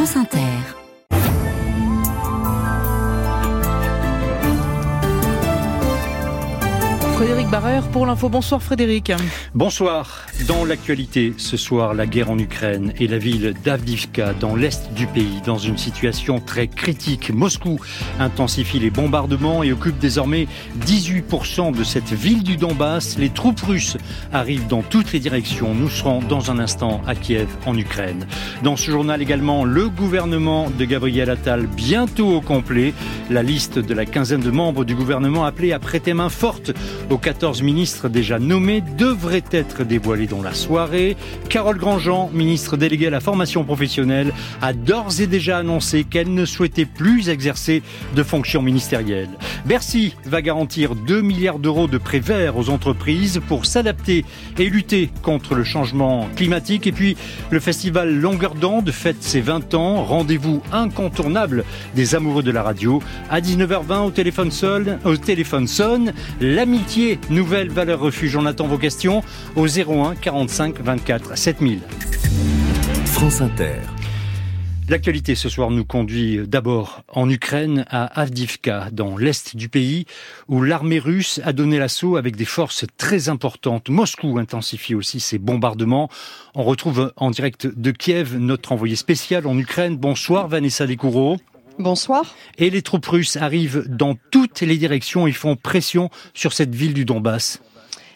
France Inter. Barrère pour l'info. Bonsoir Frédéric. Bonsoir. Dans l'actualité, ce soir, la guerre en Ukraine et la ville d'Avdivka dans l'est du pays dans une situation très critique. Moscou intensifie les bombardements et occupe désormais 18% de cette ville du Donbass. Les troupes russes arrivent dans toutes les directions. Nous serons dans un instant à Kiev en Ukraine. Dans ce journal également, le gouvernement de Gabriel Attal bientôt au complet. La liste de la quinzaine de membres du gouvernement appelés à prêter main forte aux 14 ministres déjà nommés devrait être dévoilé dans la soirée. Carole Grandjean, ministre déléguée à la formation professionnelle, a d'ores et déjà annoncé qu'elle ne souhaitait plus exercer de fonctions ministérielles. Bercy va garantir 2 milliards d'euros de prêts verts aux entreprises pour s'adapter et lutter contre le changement climatique. Et puis, le festival Longueur d'onde fête ses 20 ans. Rendez-vous incontournable des amoureux de la radio. À 19h20 au téléphone sonne, au téléphone sonne l'amitié nouvelle valeur refuge. On attend vos questions au 01 45 24 7000. France Inter. L'actualité ce soir nous conduit d'abord en Ukraine, à Avdivka, dans l'est du pays, où l'armée russe a donné l'assaut avec des forces très importantes. Moscou intensifie aussi ses bombardements. On retrouve en direct de Kiev notre envoyé spécial en Ukraine. Bonsoir Vanessa Descoureaux. Bonsoir. Et les troupes russes arrivent dans toutes les directions et font pression sur cette ville du Donbass.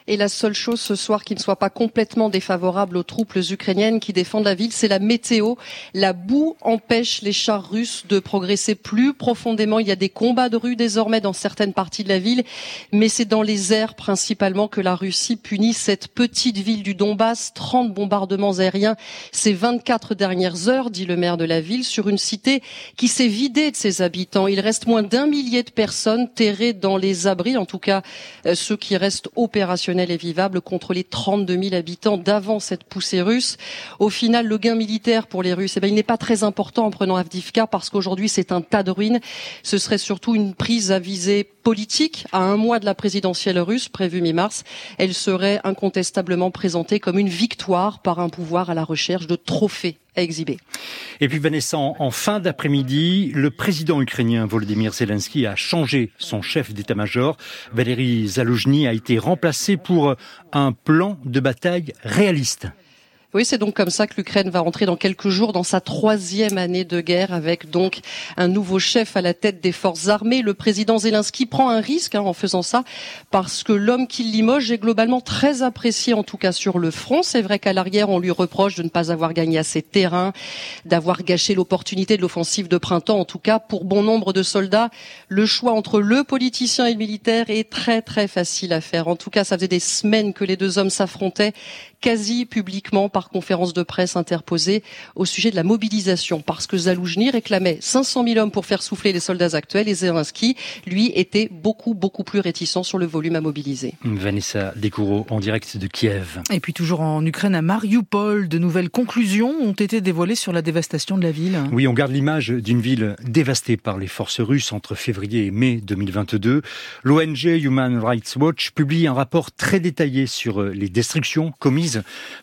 Et la seule chose ce soir qui ne soit pas complètement défavorable aux troupes ukrainiennes qui défendent la ville, c'est la météo. La boue empêche les chars russes de progresser plus profondément. Il y a des combats de rue désormais dans certaines parties de la ville, mais c'est dans les airs principalement que la Russie punit cette petite ville du Donbass. 30 bombardements aériens ces 24 dernières heures, dit le maire de la ville, sur une cité qui s'est vidée de ses habitants. Il reste moins d'un millier de personnes terrées dans les abris, en tout cas euh, ceux qui restent opérationnels et vivable contre les 32 000 habitants d'avant cette poussée russe. Au final, le gain militaire pour les Russes, eh ben, il n'est pas très important en prenant Avdivka parce qu'aujourd'hui c'est un tas de ruines. Ce serait surtout une prise à visée politique à un mois de la présidentielle russe prévue mi-mars. Elle serait incontestablement présentée comme une victoire par un pouvoir à la recherche de trophées Et puis Vanessa, en fin d'après-midi, le président ukrainien Volodymyr Zelensky a changé son chef d'état-major. Valéry Zalojny a été remplacé pour un plan de bataille réaliste. Oui, c'est donc comme ça que l'Ukraine va rentrer dans quelques jours dans sa troisième année de guerre avec donc un nouveau chef à la tête des forces armées. Le président Zelensky prend un risque hein, en faisant ça parce que l'homme qui limoge est globalement très apprécié en tout cas sur le front. C'est vrai qu'à l'arrière, on lui reproche de ne pas avoir gagné assez de terrain, d'avoir gâché l'opportunité de l'offensive de printemps. En tout cas, pour bon nombre de soldats, le choix entre le politicien et le militaire est très très facile à faire. En tout cas, ça faisait des semaines que les deux hommes s'affrontaient quasi publiquement par conférence de presse interposée au sujet de la mobilisation, parce que Zaloujny réclamait 500 000 hommes pour faire souffler les soldats actuels et Zelensky, lui, était beaucoup, beaucoup plus réticent sur le volume à mobiliser. Vanessa Descoureaux en direct de Kiev. Et puis toujours en Ukraine, à Mariupol, de nouvelles conclusions ont été dévoilées sur la dévastation de la ville. Oui, on garde l'image d'une ville dévastée par les forces russes entre février et mai 2022. L'ONG Human Rights Watch publie un rapport très détaillé sur les destructions commises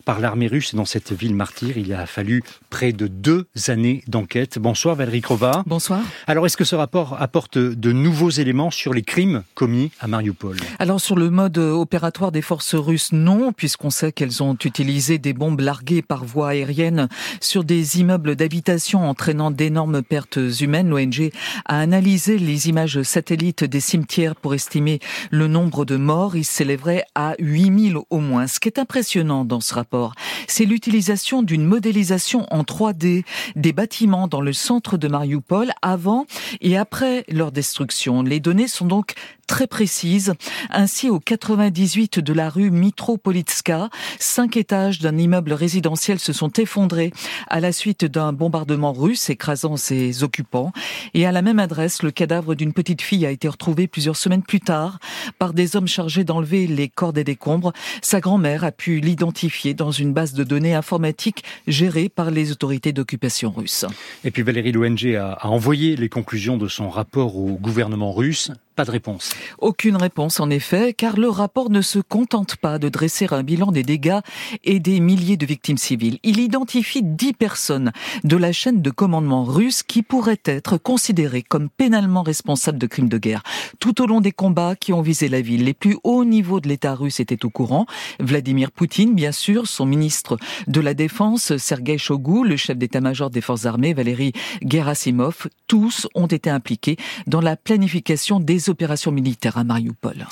par l'armée russe dans cette ville martyre. Il a fallu près de deux années d'enquête. Bonsoir Valérie Krova. Bonsoir. Alors est-ce que ce rapport apporte de nouveaux éléments sur les crimes commis à Mariupol? Alors sur le mode opératoire des forces russes, non, puisqu'on sait qu'elles ont utilisé des bombes larguées par voie aérienne sur des immeubles d'habitation entraînant d'énormes pertes humaines. L'ONG a analysé les images satellites des cimetières pour estimer le nombre de morts. Il s'élèverait à 8000 au moins. Ce qui est impressionnant dans ce rapport, c'est l'utilisation d'une modélisation en 3D des bâtiments dans le centre de Mariupol avant et après leur destruction. Les données sont donc très précise. Ainsi, au 98 de la rue Mitropolitska, cinq étages d'un immeuble résidentiel se sont effondrés à la suite d'un bombardement russe écrasant ses occupants. Et à la même adresse, le cadavre d'une petite fille a été retrouvé plusieurs semaines plus tard par des hommes chargés d'enlever les corps des décombres. Sa grand-mère a pu l'identifier dans une base de données informatique gérée par les autorités d'occupation russe. Et puis Valérie l'ONG a envoyé les conclusions de son rapport au gouvernement russe pas de réponse. Aucune réponse en effet, car le rapport ne se contente pas de dresser un bilan des dégâts et des milliers de victimes civiles. Il identifie dix personnes de la chaîne de commandement russe qui pourraient être considérées comme pénalement responsables de crimes de guerre. Tout au long des combats qui ont visé la ville, les plus hauts niveaux de l'État russe étaient au courant. Vladimir Poutine, bien sûr, son ministre de la Défense, Sergei Shoigu, le chef d'état-major des forces armées, Valéry Gerasimov, tous ont été impliqués dans la planification des opérations militaires à Mariupol.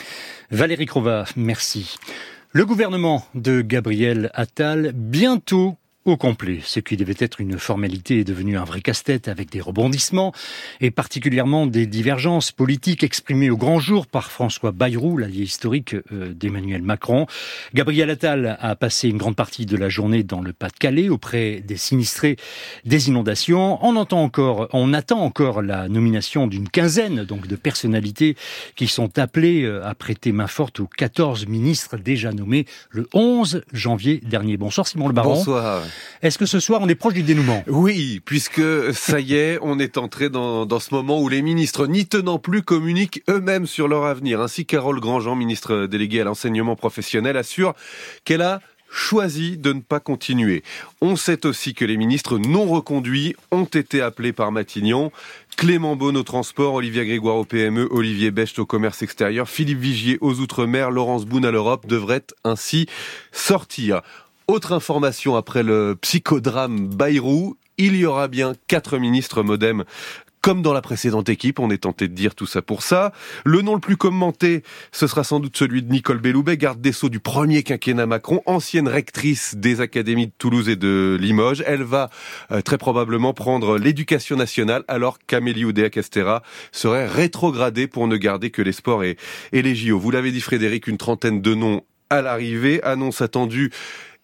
Valérie Crova, merci. Le gouvernement de Gabriel Attal bientôt au complet. Ce qui devait être une formalité est devenu un vrai casse-tête avec des rebondissements et particulièrement des divergences politiques exprimées au grand jour par François Bayrou, l'allié historique euh, d'Emmanuel Macron. Gabriel Attal a passé une grande partie de la journée dans le Pas-de-Calais auprès des sinistrés des inondations. On entend encore, on attend encore la nomination d'une quinzaine donc de personnalités qui sont appelées euh, à prêter main forte aux 14 ministres déjà nommés le 11 janvier dernier. Bonsoir Simon Le Baron. Bonsoir. Est-ce que ce soir on est proche du dénouement? Oui, puisque ça y est, on est entré dans, ce moment où les ministres, n'y tenant plus, communiquent eux-mêmes sur leur avenir. Ainsi, Carole Grandjean, ministre déléguée à l'enseignement professionnel, assure qu'elle a choisi de ne pas continuer. On sait aussi que les ministres non reconduits ont été appelés par Matignon. Clément Beaune au transport, Olivier Grégoire au PME, Olivier Becht au commerce extérieur, Philippe Vigier aux Outre-mer, Laurence Boone à l'Europe devraient ainsi sortir. Autre information après le psychodrame Bayrou, il y aura bien quatre ministres modem comme dans la précédente équipe, on est tenté de dire tout ça pour ça. Le nom le plus commenté, ce sera sans doute celui de Nicole Belloubet, garde des Sceaux du premier quinquennat Macron, ancienne rectrice des académies de Toulouse et de Limoges. Elle va euh, très probablement prendre l'éducation nationale, alors qu'Amélie Oudéa-Castera serait rétrogradée pour ne garder que les sports et, et les JO. Vous l'avez dit Frédéric, une trentaine de noms à l'arrivée, annonce attendue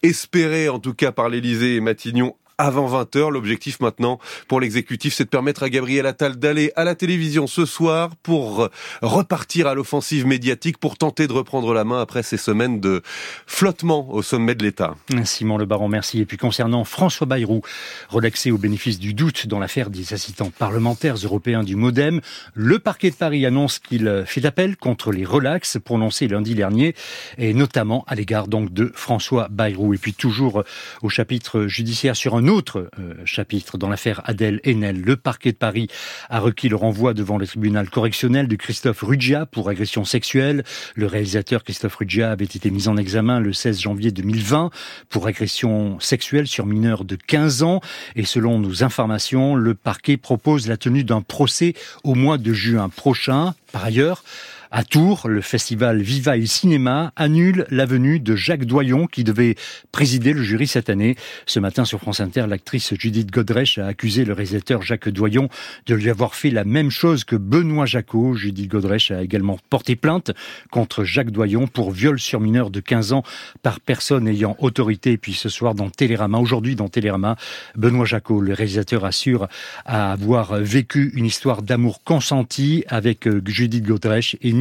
espéré en tout cas par l'Elysée et Matignon avant 20h. L'objectif maintenant pour l'exécutif, c'est de permettre à Gabriel Attal d'aller à la télévision ce soir pour repartir à l'offensive médiatique pour tenter de reprendre la main après ces semaines de flottement au sommet de l'État. Simon Le Baron, merci. Et puis concernant François Bayrou, relaxé au bénéfice du doute dans l'affaire des assistants parlementaires européens du Modem, le parquet de Paris annonce qu'il fait appel contre les relax prononcés lundi dernier et notamment à l'égard donc de François Bayrou. Et puis toujours au chapitre judiciaire sur un autre euh, chapitre dans l'affaire Adèle Haenel. Le parquet de Paris a requis le renvoi devant le tribunal correctionnel de Christophe Ruggia pour agression sexuelle. Le réalisateur Christophe Ruggia avait été mis en examen le 16 janvier 2020 pour agression sexuelle sur mineur de 15 ans. Et selon nos informations, le parquet propose la tenue d'un procès au mois de juin prochain. Par ailleurs, à Tours, le festival Viva il Cinéma annule la venue de Jacques Doyon qui devait présider le jury cette année. Ce matin sur France Inter, l'actrice Judith Godrèche a accusé le réalisateur Jacques Doyon de lui avoir fait la même chose que Benoît Jacot. Judith Godrèche a également porté plainte contre Jacques Doyon pour viol sur mineur de 15 ans par personne ayant autorité. Et puis ce soir dans Télérama, aujourd'hui dans Télérama, Benoît Jacot, le réalisateur, assure avoir vécu une histoire d'amour consenti avec Judith Godrèche et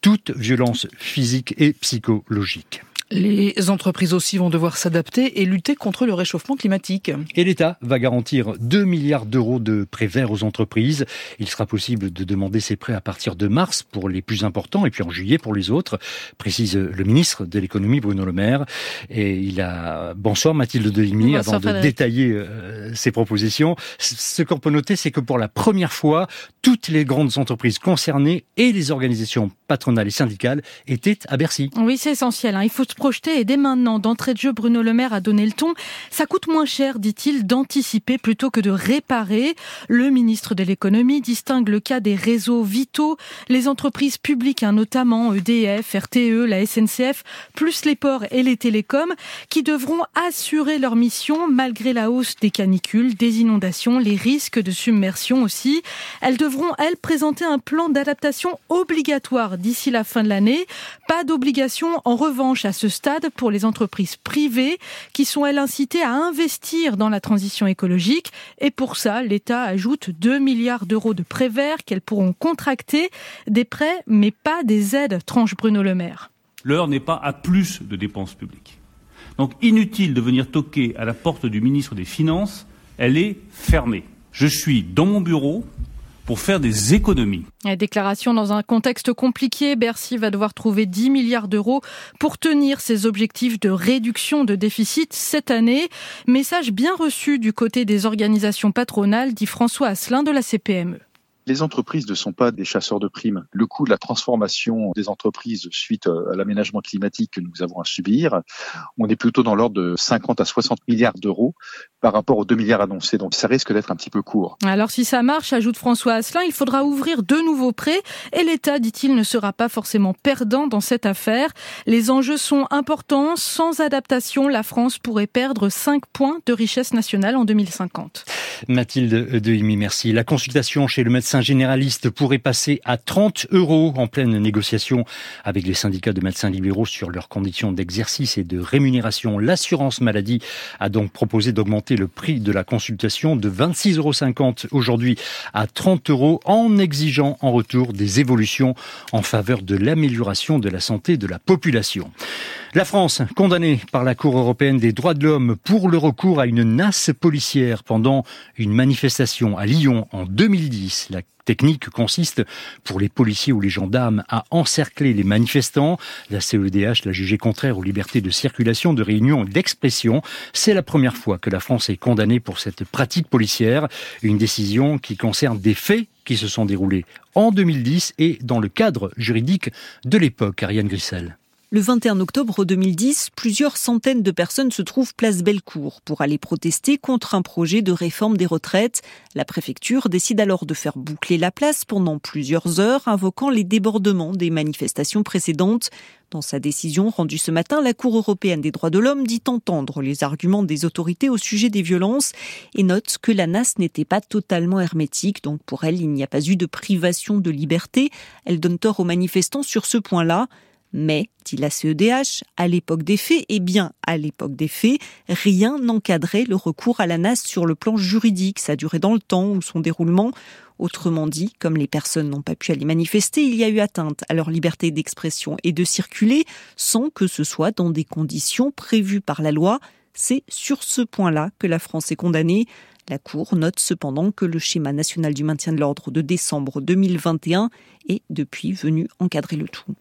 toute violence physique et psychologique. Les entreprises aussi vont devoir s'adapter et lutter contre le réchauffement climatique. Et l'État va garantir 2 milliards d'euros de prêts verts aux entreprises. Il sera possible de demander ces prêts à partir de mars pour les plus importants et puis en juillet pour les autres, précise le ministre de l'économie Bruno Le Maire. Et il a bonsoir Mathilde Delimy avant de détailler euh, ses propositions. Ce qu'on peut noter, c'est que pour la première fois, toutes les grandes entreprises concernées et les organisations patronales et syndicales étaient à Bercy. Oui, c'est essentiel. Hein. Il faut projeter et dès maintenant, d'entrée de jeu, Bruno Le Maire a donné le ton. Ça coûte moins cher, dit-il, d'anticiper plutôt que de réparer. Le ministre de l'économie distingue le cas des réseaux vitaux, les entreprises publiques, hein, notamment EDF, RTE, la SNCF, plus les ports et les télécoms, qui devront assurer leur mission malgré la hausse des canicules, des inondations, les risques de submersion aussi. Elles devront, elles, présenter un plan d'adaptation obligatoire d'ici la fin de l'année. Pas d'obligation, en revanche, à ce stade pour les entreprises privées qui sont, elles, incitées à investir dans la transition écologique. Et pour ça, l'État ajoute 2 milliards d'euros de prêts verts qu'elles pourront contracter. Des prêts, mais pas des aides, tranche Bruno Le Maire. L'heure n'est pas à plus de dépenses publiques. Donc inutile de venir toquer à la porte du ministre des Finances, elle est fermée. Je suis dans mon bureau pour faire des économies. La déclaration dans un contexte compliqué, Bercy va devoir trouver 10 milliards d'euros pour tenir ses objectifs de réduction de déficit cette année. Message bien reçu du côté des organisations patronales, dit François Asselin de la CPME. Les entreprises ne sont pas des chasseurs de primes. Le coût de la transformation des entreprises suite euh, à l'aménagement climatique que nous avons à subir, on est plutôt dans l'ordre de 50 à 60 milliards d'euros par rapport aux 2 milliards annoncés. Donc ça risque d'être un petit peu court. Alors si ça marche, ajoute François Asselin, il faudra ouvrir de nouveaux prêts et l'État, dit-il, ne sera pas forcément perdant dans cette affaire. Les enjeux sont importants. Sans adaptation, la France pourrait perdre 5 points de richesse nationale en 2050. Mathilde Dehimi, merci. La consultation chez le médecin généraliste pourrait passer à 30 euros en pleine négociation avec les syndicats de médecins libéraux sur leurs conditions d'exercice et de rémunération. L'assurance maladie a donc proposé d'augmenter le prix de la consultation de 26,50 euros aujourd'hui à 30 euros en exigeant en retour des évolutions en faveur de l'amélioration de la santé de la population. La France, condamnée par la Cour européenne des droits de l'homme pour le recours à une nasse policière pendant une manifestation à Lyon en 2010. La technique consiste pour les policiers ou les gendarmes à encercler les manifestants. La CEDH l'a jugé contraire aux libertés de circulation, de réunion et d'expression. C'est la première fois que la France est condamnée pour cette pratique policière. Une décision qui concerne des faits qui se sont déroulés en 2010 et dans le cadre juridique de l'époque. Ariane Grissel. Le 21 octobre 2010, plusieurs centaines de personnes se trouvent place Bellecour pour aller protester contre un projet de réforme des retraites. La préfecture décide alors de faire boucler la place pendant plusieurs heures, invoquant les débordements des manifestations précédentes. Dans sa décision rendue ce matin, la Cour européenne des droits de l'homme dit entendre les arguments des autorités au sujet des violences et note que la NAS n'était pas totalement hermétique, donc pour elle, il n'y a pas eu de privation de liberté. Elle donne tort aux manifestants sur ce point-là. Mais, dit la CEDH, à l'époque des faits, eh bien à l'époque des faits, rien n'encadrait le recours à la NAS sur le plan juridique, sa durée dans le temps ou son déroulement. Autrement dit, comme les personnes n'ont pas pu aller manifester, il y a eu atteinte à leur liberté d'expression et de circuler sans que ce soit dans des conditions prévues par la loi. C'est sur ce point-là que la France est condamnée. La Cour note cependant que le schéma national du maintien de l'ordre de décembre 2021 est depuis venu encadrer le tout.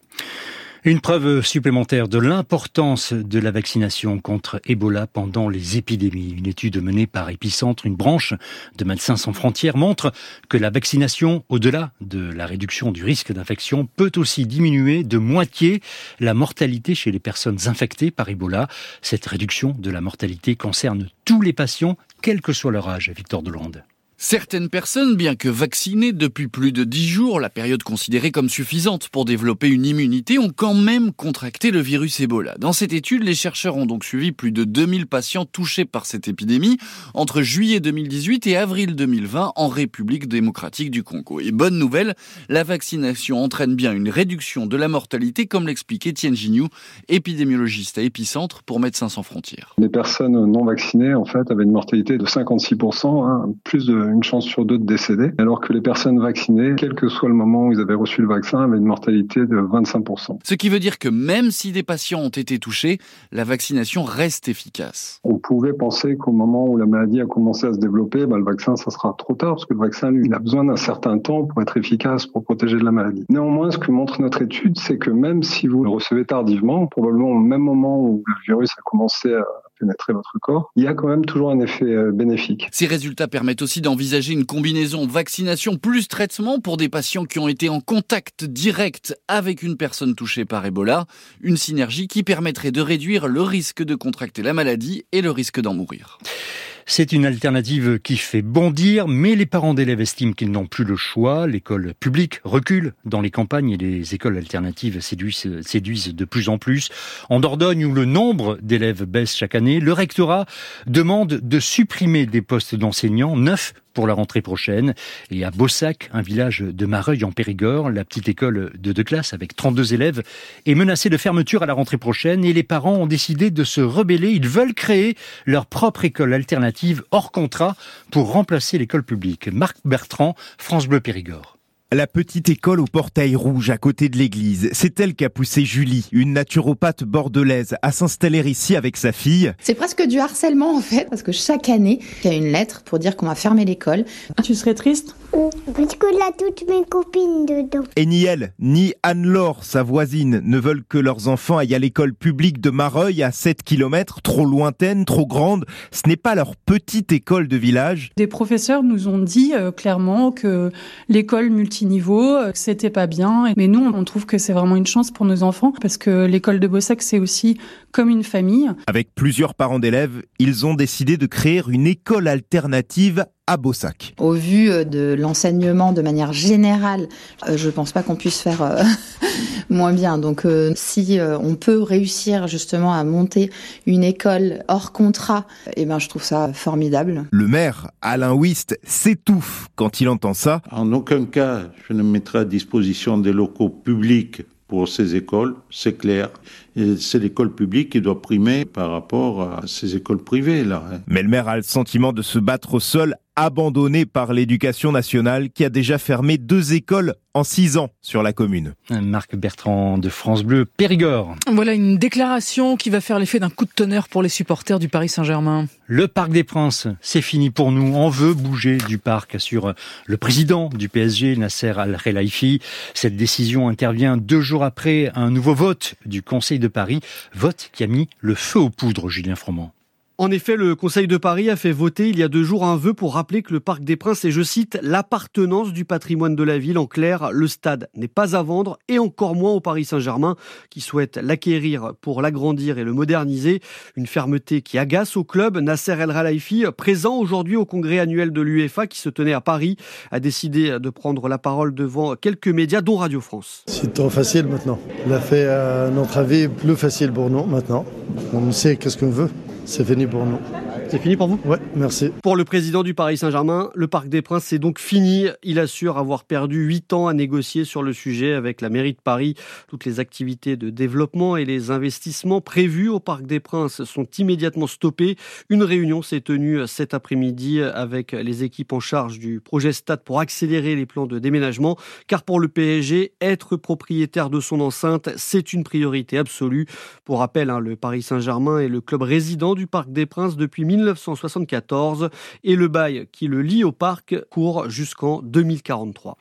Une preuve supplémentaire de l'importance de la vaccination contre Ebola pendant les épidémies. Une étude menée par Epicentre, une branche de Médecins sans frontières, montre que la vaccination, au-delà de la réduction du risque d'infection, peut aussi diminuer de moitié la mortalité chez les personnes infectées par Ebola. Cette réduction de la mortalité concerne tous les patients, quel que soit leur âge, Victor Delande. Certaines personnes, bien que vaccinées depuis plus de 10 jours, la période considérée comme suffisante pour développer une immunité, ont quand même contracté le virus Ebola. Dans cette étude, les chercheurs ont donc suivi plus de 2000 patients touchés par cette épidémie entre juillet 2018 et avril 2020 en République démocratique du Congo. Et bonne nouvelle, la vaccination entraîne bien une réduction de la mortalité, comme l'expliquait Tien Gignou, épidémiologiste à Épicentre pour Médecins sans frontières. Les personnes non vaccinées, en fait, avaient une mortalité de 56%, hein, plus de une chance sur deux de décéder, alors que les personnes vaccinées, quel que soit le moment où ils avaient reçu le vaccin, avaient une mortalité de 25%. Ce qui veut dire que même si des patients ont été touchés, la vaccination reste efficace. On pouvait penser qu'au moment où la maladie a commencé à se développer, bah, le vaccin, ça sera trop tard, parce que le vaccin, lui, il a besoin d'un certain temps pour être efficace, pour protéger de la maladie. Néanmoins, ce que montre notre étude, c'est que même si vous le recevez tardivement, probablement au même moment où le virus a commencé à il y a quand même toujours un effet euh, bénéfique. Ces résultats permettent aussi d'envisager une combinaison vaccination plus traitement pour des patients qui ont été en contact direct avec une personne touchée par Ebola, une synergie qui permettrait de réduire le risque de contracter la maladie et le risque d'en mourir. C'est une alternative qui fait bondir, mais les parents d'élèves estiment qu'ils n'ont plus le choix. L'école publique recule dans les campagnes et les écoles alternatives séduisent, de plus en plus. En Dordogne, où le nombre d'élèves baisse chaque année, le rectorat demande de supprimer des postes d'enseignants, neuf pour la rentrée prochaine. Et à Bossac, un village de Mareuil en Périgord, la petite école de deux classes avec 32 élèves est menacée de fermeture à la rentrée prochaine et les parents ont décidé de se rebeller. Ils veulent créer leur propre école alternative hors contrat pour remplacer l'école publique. Marc Bertrand, France Bleu Périgord. La petite école au portail rouge à côté de l'église, c'est elle qui a poussé Julie, une naturopathe bordelaise, à s'installer ici avec sa fille. C'est presque du harcèlement en fait, parce que chaque année, il y a une lettre pour dire qu'on va fermer l'école. Tu serais triste? Parce que là, toutes mes copines dedans. Et ni elle, ni Anne-Laure, sa voisine, ne veulent que leurs enfants aillent à l'école publique de Mareuil à 7 km, trop lointaine, trop grande. Ce n'est pas leur petite école de village. Des professeurs nous ont dit euh, clairement que l'école multiniveau, euh, c'était pas bien. Mais nous, on trouve que c'est vraiment une chance pour nos enfants parce que l'école de Bossac, c'est aussi comme une famille. Avec plusieurs parents d'élèves, ils ont décidé de créer une école alternative à Bossac. Au vu euh, de l'enseignement de manière générale, euh, je pense pas qu'on puisse faire euh, moins bien. Donc si on peut réussir justement à monter une école hors contrat, eh ben je trouve ça formidable. Le maire, Alain Wist, s'étouffe quand il entend ça. En aucun cas, je ne mettrai à disposition des locaux publics pour ces écoles, c'est clair. C'est l'école publique qui doit primer par rapport à ces écoles privées, là. hein. Mais le maire a le sentiment de se battre au sol, abandonné par l'éducation nationale qui a déjà fermé deux écoles en six ans sur la commune. Marc Bertrand de France Bleu, Périgord. Voilà une déclaration qui va faire l'effet d'un coup de tonnerre pour les supporters du Paris Saint-Germain. Le Parc des Princes, c'est fini pour nous. On veut bouger du parc, assure le président du PSG, Nasser Al-Khelaifi. Cette décision intervient deux jours après un nouveau vote du Conseil de Paris. Vote qui a mis le feu aux poudres, Julien Froment. En effet, le Conseil de Paris a fait voter il y a deux jours un vœu pour rappeler que le Parc des Princes est, je cite, l'appartenance du patrimoine de la ville. En clair, le stade n'est pas à vendre et encore moins au Paris Saint-Germain qui souhaite l'acquérir pour l'agrandir et le moderniser. Une fermeté qui agace au club. Nasser El Khelaifi, présent aujourd'hui au congrès annuel de l'UEFA qui se tenait à Paris, a décidé de prendre la parole devant quelques médias dont Radio France. C'est trop facile maintenant. Il a fait, à notre avis, plus facile pour nous maintenant. On sait qu'est-ce qu'on veut. C'est fini pour nous. C'est fini pour vous? Ouais, merci. Pour le président du Paris Saint-Germain, le Parc des Princes c'est donc fini. Il assure avoir perdu huit ans à négocier sur le sujet avec la mairie de Paris. Toutes les activités de développement et les investissements prévus au Parc des Princes sont immédiatement stoppés. Une réunion s'est tenue cet après-midi avec les équipes en charge du projet Stade pour accélérer les plans de déménagement. Car pour le PSG, être propriétaire de son enceinte, c'est une priorité absolue. Pour rappel, hein, le Paris Saint-Germain est le club résident du Parc des Princes depuis 1974 et le bail qui le lie au parc court jusqu'en 2043.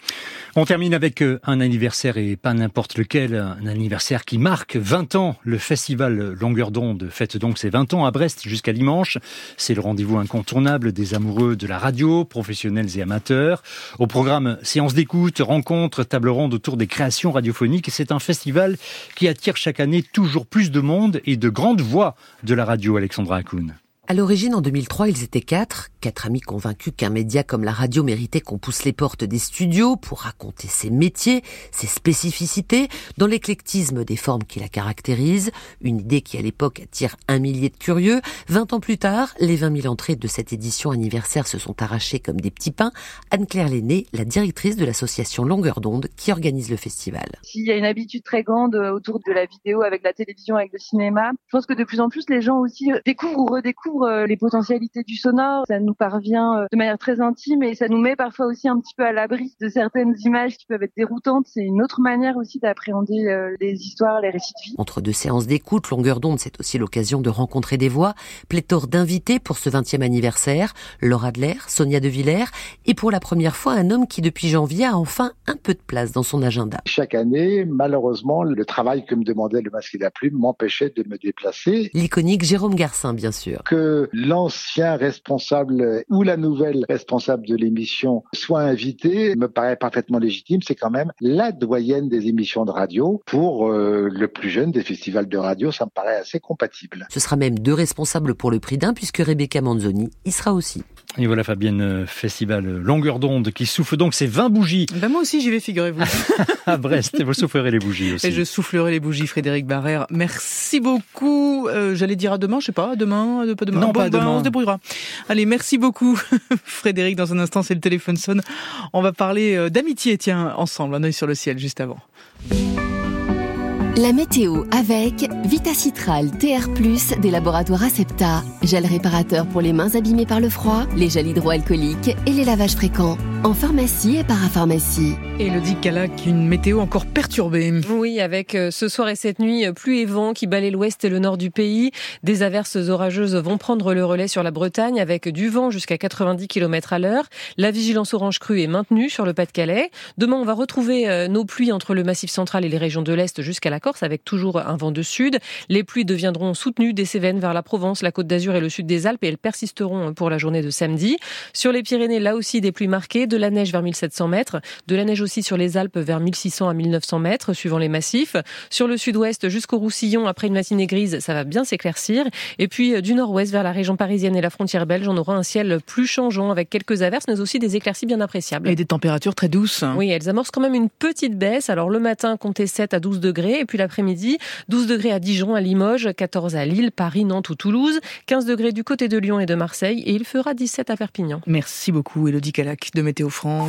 On termine avec euh, un anniversaire et pas n'importe lequel, un anniversaire qui marque 20 ans. Le festival Longueur d'onde fête donc ses 20 ans à Brest jusqu'à dimanche. C'est le rendez-vous incontournable des amoureux de la radio, professionnels et amateurs. Au programme séances d'écoute, rencontres, table ronde autour des créations radiophoniques. C'est un festival qui attire chaque année toujours plus de monde et de grandes voix de la radio, Alexandra Hakoun. À l'origine, en 2003, ils étaient quatre, quatre amis convaincus qu'un média comme la radio méritait qu'on pousse les portes des studios pour raconter ses métiers, ses spécificités, dans l'éclectisme des formes qui la caractérisent, une idée qui à l'époque attire un millier de curieux. Vingt ans plus tard, les 20 000 entrées de cette édition anniversaire se sont arrachées comme des petits pains. Anne-Claire Lenné, la directrice de l'association Longueur d'onde qui organise le festival. S'il y a une habitude très grande autour de la vidéo avec la télévision, avec le cinéma, je pense que de plus en plus les gens aussi découvrent ou redécouvrent euh, les potentialités du sonore. Ça nous parvient euh, de manière très intime et ça nous met parfois aussi un petit peu à l'abri de certaines images qui peuvent être déroutantes. C'est une autre manière aussi d'appréhender euh, les histoires, les récits de vie. Entre deux séances d'écoute, longueur d'onde, c'est aussi l'occasion de rencontrer des voix, pléthore d'invités pour ce 20e anniversaire, Laura Adler, Sonia De Villers, et pour la première fois un homme qui depuis janvier a enfin un peu de place dans son agenda. Chaque année, malheureusement, le travail que me demandait le masque et la plume m'empêchait de me déplacer. L'iconique Jérôme Garcin, bien sûr. Que l'ancien responsable ou la nouvelle responsable de l'émission soit invité me paraît parfaitement légitime. C'est quand même la doyenne des émissions de radio. Pour euh, le plus jeune des festivals de radio, ça me paraît assez compatible. Ce sera même deux responsables pour le prix d'un, puisque Rebecca Manzoni y sera aussi. Et voilà Fabienne, euh, festival Longueur d'onde qui souffle donc ses 20 bougies. Ben moi aussi j'y vais, figurez-vous. à Brest, et vous soufflerez les bougies aussi. Et je soufflerai les bougies, Frédéric Barrère. Merci beaucoup. Euh, J'allais dire à demain, je sais pas, à demain, pas demain. Non, bon, pas ben, demain. On se débrouillera. Allez, merci beaucoup Frédéric. Dans un instant, c'est le téléphone sonne. On va parler euh, d'amitié, tiens, ensemble. Un œil sur le ciel juste avant. La météo avec Vitacitral TR+, des laboratoires Acepta, gel réparateur pour les mains abîmées par le froid, les gels hydroalcooliques et les lavages fréquents. En pharmacie et parapharmacie. Elodie Calac, une météo encore perturbée. Oui, avec euh, ce soir et cette nuit, euh, pluie et vent qui balayent l'ouest et le nord du pays. Des averses orageuses vont prendre le relais sur la Bretagne avec du vent jusqu'à 90 km à l'heure. La vigilance orange crue est maintenue sur le Pas-de-Calais. Demain, on va retrouver euh, nos pluies entre le massif central et les régions de l'Est jusqu'à la Corse avec toujours un vent de sud. Les pluies deviendront soutenues des Cévennes vers la Provence, la Côte d'Azur et le sud des Alpes et elles persisteront pour la journée de samedi. Sur les Pyrénées, là aussi des pluies marquées, de la neige vers 1700 mètres, de la neige aussi sur les Alpes vers 1600 à 1900 mètres suivant les massifs. Sur le sud-ouest jusqu'au Roussillon, après une matinée grise, ça va bien s'éclaircir. Et puis euh, du nord-ouest vers la région parisienne et la frontière belge, on aura un ciel plus changeant avec quelques averses mais aussi des éclaircies bien appréciables. Et des températures très douces. Oui, elles amorcent quand même une petite baisse. Alors le matin, comptez 7 à 12 degrés et puis l'après-midi, 12 degrés à Dijon, à Limoges, 14 à Lille, Paris, Nantes ou Toulouse, 15 degrés du côté de Lyon et de Marseille et il fera 17 à Perpignan. Merci beaucoup Elodie Calac de Météo France.